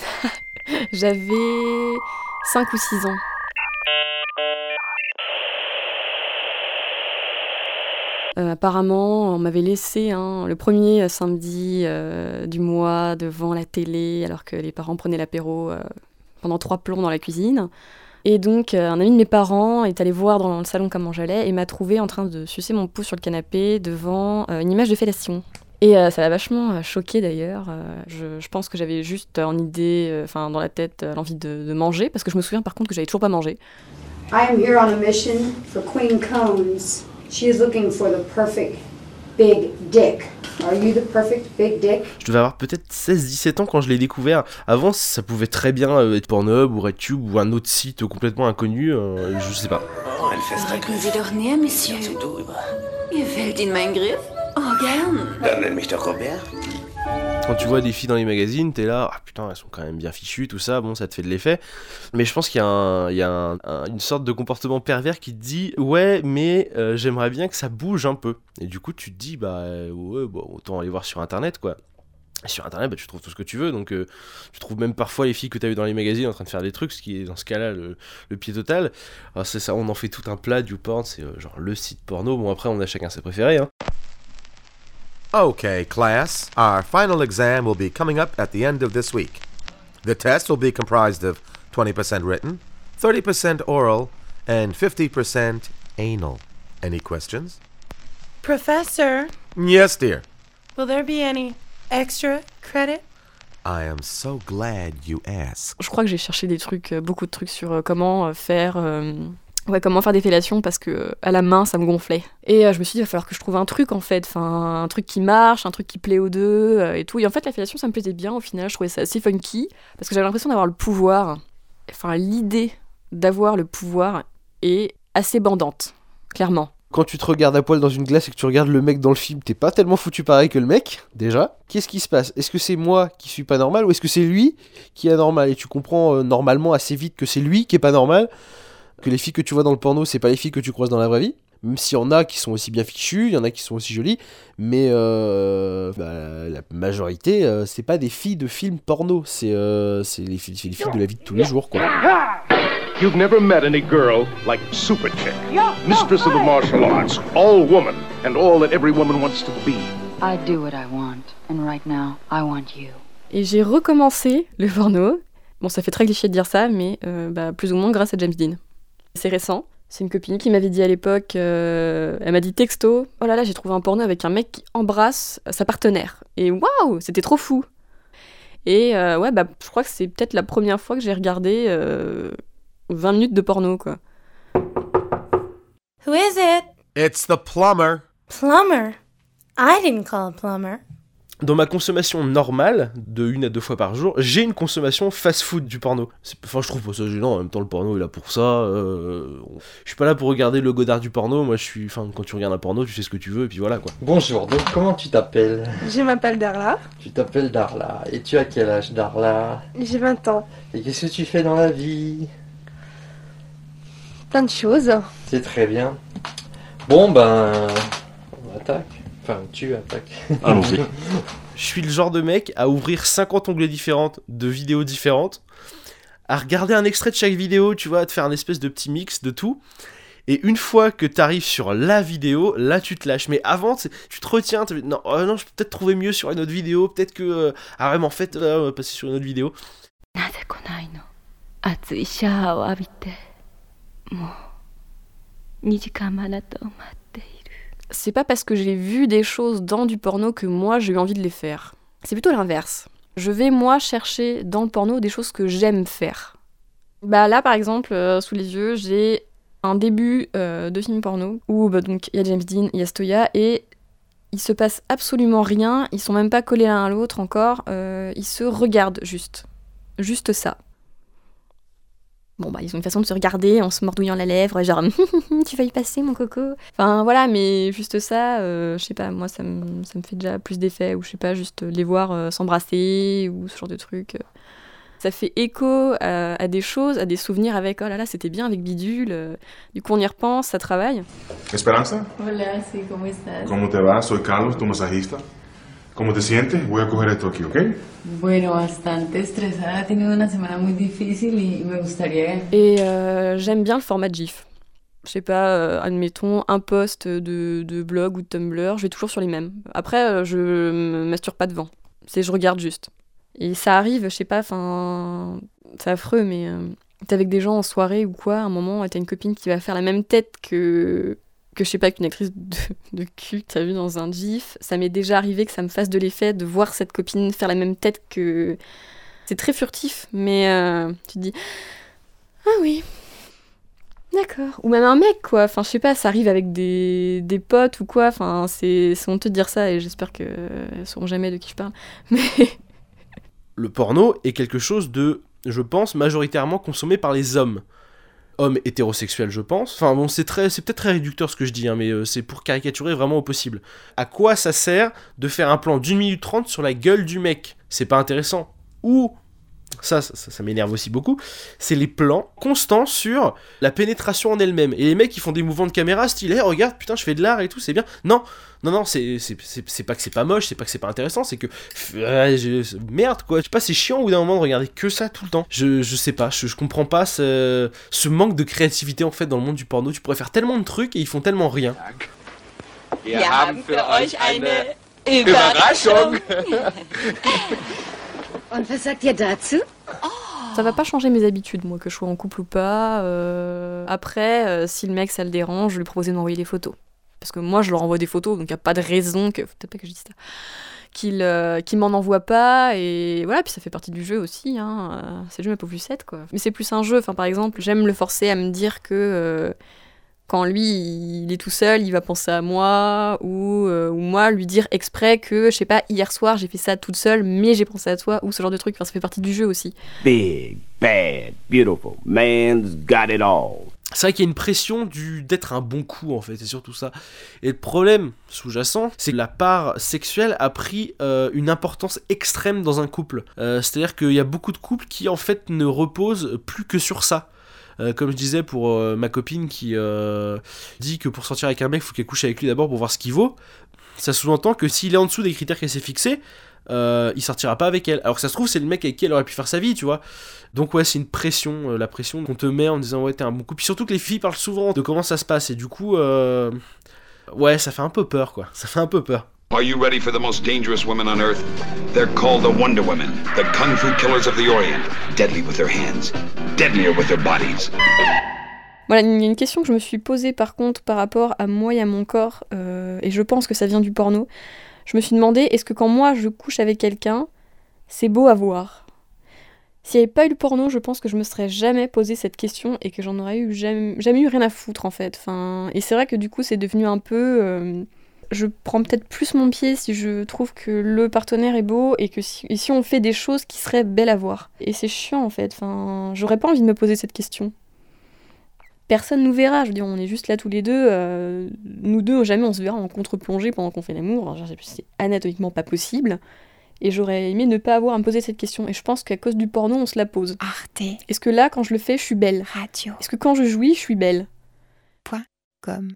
J'avais 5 ou 6 ans. Euh, apparemment, on m'avait laissé hein, le premier samedi euh, du mois devant la télé alors que les parents prenaient l'apéro euh, pendant trois plombs dans la cuisine. Et donc, un ami de mes parents est allé voir dans le salon comment j'allais et m'a trouvé en train de sucer mon pouce sur le canapé devant une image de fellation. Et ça m'a vachement choqué d'ailleurs. Je, pense que j'avais juste en idée, enfin dans la tête, l'envie de, de, manger, parce que je me souviens par contre que j'avais toujours pas mangé. I am here on a mission for Queen Cones. She is looking for the perfect big dick. Are you the perfect big dick? Je devais avoir peut-être 16-17 ans quand je l'ai découvert. Avant, ça pouvait très bien euh, être Pornhub ou RedTube ou un autre site complètement inconnu, euh, je sais pas. Oh, elle fait Drücken Sie doch näher, Monsieur. Mir fällt Ihnen mein Griff. Oh, gern. Dann nenn mich doch Robert. Quand tu vois des filles dans les magazines, t'es là, ah putain, elles sont quand même bien fichues, tout ça, bon, ça te fait de l'effet. Mais je pense qu'il y a, une sorte de comportement pervers qui te dit, ouais, mais euh, j'aimerais bien que ça bouge un peu. Et du coup, tu te dis, bah ouais, bon, autant aller voir sur internet, quoi. sur internet, bah, tu trouves tout ce que tu veux, donc euh, tu trouves même parfois les filles que tu as vues dans les magazines en train de faire des trucs, ce qui est dans ce cas-là le, pied total. Alors c'est ça, on en fait tout un plat, du porn, c'est euh, genre le site porno. Bon après on a chacun ses préférés. Hein. Okay, class, our final exam will be coming up at the end of this week. The test will be comprised of 20% written, 30% oral, and 50% anal. Any questions? Professor? Yes, dear. Will there be any extra credit? I am so glad you asked. Je crois que j'ai cherché des trucs, euh, beaucoup de trucs sur euh, comment euh, faire euh, ouais, comment faire des fellations parce que à la main ça me gonflait. Et euh, je me suis dit, il va falloir que je trouve un truc en fait, enfin un truc qui marche, un truc qui plaît aux deux euh, et tout. Et en fait, la fellation ça me plaisait bien au final, je trouvais ça assez funky parce que j'avais l'impression d'avoir le pouvoir. Enfin, l'idée d'avoir le pouvoir est assez bandante, clairement. Quand tu te regardes à poil dans une glace et que tu regardes le mec dans le film, t'es pas tellement foutu pareil que le mec, déjà. Qu'est-ce qui se passe? Est-ce que c'est moi qui suis pas normal ou est-ce que c'est lui qui est anormal? Et tu comprends euh, normalement assez vite que c'est lui qui est pas normal que les filles que tu vois dans le porno, c'est pas les filles que tu croises dans la vraie vie. Même s'il y en a qui sont aussi bien fichues, il y en a qui sont aussi jolies, mais euh, bah, la majorité, euh, c'est pas des filles de films porno, c'est euh, les, les, filles de la vie de tous les jours, quoi. You've never met any girl like Super Chick, mistress of the martial arts, all woman, and all that every woman wants to be. I do what I want, and right now, I want you. Et j'ai recommencé le porno. Bon, ça fait très cliché de dire ça, mais bah, plus ou moins grâce à James Dean. C'est récent. C'est une copine qui m'avait dit à l'époque, euh, elle m'a dit texto, oh là là, j'ai trouvé un porno avec un mec qui embrasse sa partenaire. Et waouh, c'était trop fou. Et euh, ouais, bah, je crois que c'est peut-être la première fois que j'ai regardé 20 euh, minutes de porno, quoi. Who is it? It's the plumber. Plumber? I didn't call a plumber dans ma consommation normale, de une à deux fois par jour, j'ai une consommation fast-food du porno. Enfin, je trouve pas ça gênant, en même temps, le porno est là pour ça. Euh, je suis pas là pour regarder le godard du porno, moi je suis. Enfin, quand tu regardes un porno, tu sais ce que tu veux, et puis voilà quoi. Bonjour, donc comment tu t'appelles? Je m'appelle Darla. Tu t'appelles Darla. Et tu as quel âge, Darla? J'ai 20 ans. Et qu'est-ce que tu fais dans la vie? Plein de choses. C'est très bien. Bon, ben. On attaque. Enfin, tu attaques. Allons-y. Je suis le genre de mec à ouvrir 50 onglets différents de vidéos différentes, à regarder un extrait de chaque vidéo, tu vois, à te faire un espèce de petit mix de tout. Et une fois que tu arrives sur la vidéo, là tu te lâches. Mais avant, tu te retiens, non, oh non, je peux peut-être trouver mieux sur une autre vidéo, peut-être que... Euh, ah vraiment, en fait, on va passer sur une autre vidéo. C'est pas parce que j'ai vu des choses dans du porno que moi j'ai eu envie de les faire. C'est plutôt l'inverse. Je vais moi chercher dans le porno des choses que j'aime faire. Bah là par exemple, euh, sous les yeux, j'ai un début euh, de film porno où bah, donc il y a James Dean, il y a Stoya et il se passe absolument rien, ils sont même pas collés l'un à l'autre encore, euh, ils se regardent juste. Juste ça. Bon, bah, ils ont une façon de se regarder en se mordouillant la lèvre, genre tu vas y passer, mon coco? Enfin, voilà, mais juste ça, euh, je sais pas, moi, ça me, ça me fait déjà plus d'effet, ou je sais pas, juste les voir euh, s'embrasser, ou ce genre de truc. Ça fait écho à, à des choses, à des souvenirs avec oh là là, c'était bien avec Bidule. euh, Du coup, on y repense, ça travaille. Esperanza, Hola, sí, ¿cómo estás? ¿cómo te va? Soy Carlos, tu masajista. ¿Cómo te sientes? Voy a coger esto aquí, ¿ok? Bueno, bastante estresada, he tenido una semana muy difícil y me gustaría... Et euh, j'aime bien le format GIF. Je sais pas, euh, admettons, un post de, de blog ou de Tumblr, je vais toujours sur les mêmes. Après, euh, je me masturbe pas devant. C'est je regarde juste. Et ça arrive, je sais pas, enfin. C'est affreux, mais. euh, t'es avec des gens en soirée ou quoi, à un moment, t'as une copine qui va faire la même tête que. Que je sais pas, qu'une actrice de, de cul t'as vu dans un GIF. Ça m'est déjà arrivé que ça me fasse de l'effet de voir cette copine faire la même tête que. C'est très furtif, mais euh, tu te dis. Ah oui, D'accord. Ou même un mec, quoi. Enfin, je sais pas, ça arrive avec des, des potes ou quoi. Enfin, c'est honteux de dire ça et j'espère qu'elles sauront jamais de qui je parle. Mais Le porno est quelque chose de, je pense, majoritairement consommé par les hommes. Hommes hétérosexuels, je pense. Enfin bon, c'est très, c'est peut-être très réducteur ce que je dis, hein, mais euh, c'est pour caricaturer vraiment au possible. À quoi ça sert de faire un plan d'une minute trente sur la gueule du mec? C'est pas intéressant. Ou ça, ça, m'énerve aussi beaucoup, c'est les plans constants sur la pénétration en elle-même. Et les mecs, ils font des mouvements de caméra, style, hey, regarde, putain, je fais de l'art et tout, c'est bien. Non, non, non, c'est pas que c'est pas moche, c'est pas que c'est pas intéressant, c'est que. euh, je- merde, quoi. Je sais pas, c'est chiant au bout d'un moment de regarder que ça tout le temps. Je, je sais pas, je, je comprends pas ce, ce manque de créativité en fait dans le monde du porno. Tu pourrais faire tellement de trucs et ils font tellement rien. Wir haben für euch eine Überraschung. ça va pas changer mes habitudes, moi, que je sois en couple ou pas. Euh, Après, euh, si le mec, ça le dérange, je lui proposer de m'envoyer des photos. Parce que moi, je leur envoie des photos, donc y a pas de raison que. Peut-être pas que je dise ça. Qu'il euh, m'en envoie pas, et voilà, puis ça fait partie du jeu aussi, hein. euh, C'est le jeu, ma pauvre Lucette, quoi. Mais c'est plus un jeu, enfin, par exemple, j'aime le forcer à me dire que. Quand lui, il est tout seul, il va penser à moi, ou, euh, ou moi lui dire exprès que, je sais pas, hier soir j'ai fait ça toute seule, mais j'ai pensé à toi, ou ce genre de truc. Enfin, ça fait partie du jeu aussi. Big, bad, beautiful. Man's got it all. C'est vrai qu'il y a une pression du d'être un bon coup en fait, c'est surtout ça. Et le problème sous-jacent, c'est que la part sexuelle a pris euh, une importance extrême dans un couple. Euh, C'est-à-dire qu'il y a beaucoup de couples qui en fait ne reposent plus que sur ça. Euh, comme je disais pour euh, ma copine qui euh, dit que pour sortir avec un mec, il faut qu'elle couche avec lui d'abord pour voir ce qu'il vaut. Ça sous-entend que s'il est en dessous des critères qu'elle s'est fixés, il sortira pas avec elle. Alors que ça se trouve, c'est le mec avec qui elle aurait pu faire sa vie, tu vois. Donc ouais, c'est une pression, la pression qu'on te met en disant ouais t'es un bon coup. Puis surtout que les filles parlent souvent de comment ça se passe et du coup, ouais, ça fait un peu peur quoi. Ça fait un peu peur. Are you ready for the most dangerous women on earth? They're called the Wonder Women, the Kung Fu Killers of the Orient. Deadly with their hands, deadlier with their bodies. Voilà, il y a une question que je me suis posée par contre par rapport à moi et à mon corps, euh, et je pense que ça vient du porno. Je me suis demandé, est-ce que quand moi je couche avec quelqu'un, c'est beau à voir? S'il n'y avait pas eu le porno, je pense que je me serais jamais posé cette question et que j'en aurais eu jamais, eu rien à foutre en fait. Et c'est vrai que du coup c'est devenu un peu... euh, je prends peut-être plus mon pied si je trouve que le partenaire est beau et que si, et si on fait des choses qui seraient belles à voir. Et c'est chiant en fait, enfin, j'aurais pas envie de me poser cette question personne nous verra. Je veux dire, on est juste là tous les deux. euh, nous deux, jamais on se verra en contre-plongée pendant qu'on fait l'amour. C'est anatomiquement pas possible. Et j'aurais aimé ne pas avoir à me poser cette question. Et je pense qu'à cause du porno, on se la pose. Arte Est-ce que là, quand je le fais, je suis belle? Radio. Est-ce que quand je jouis, je suis belle? Comme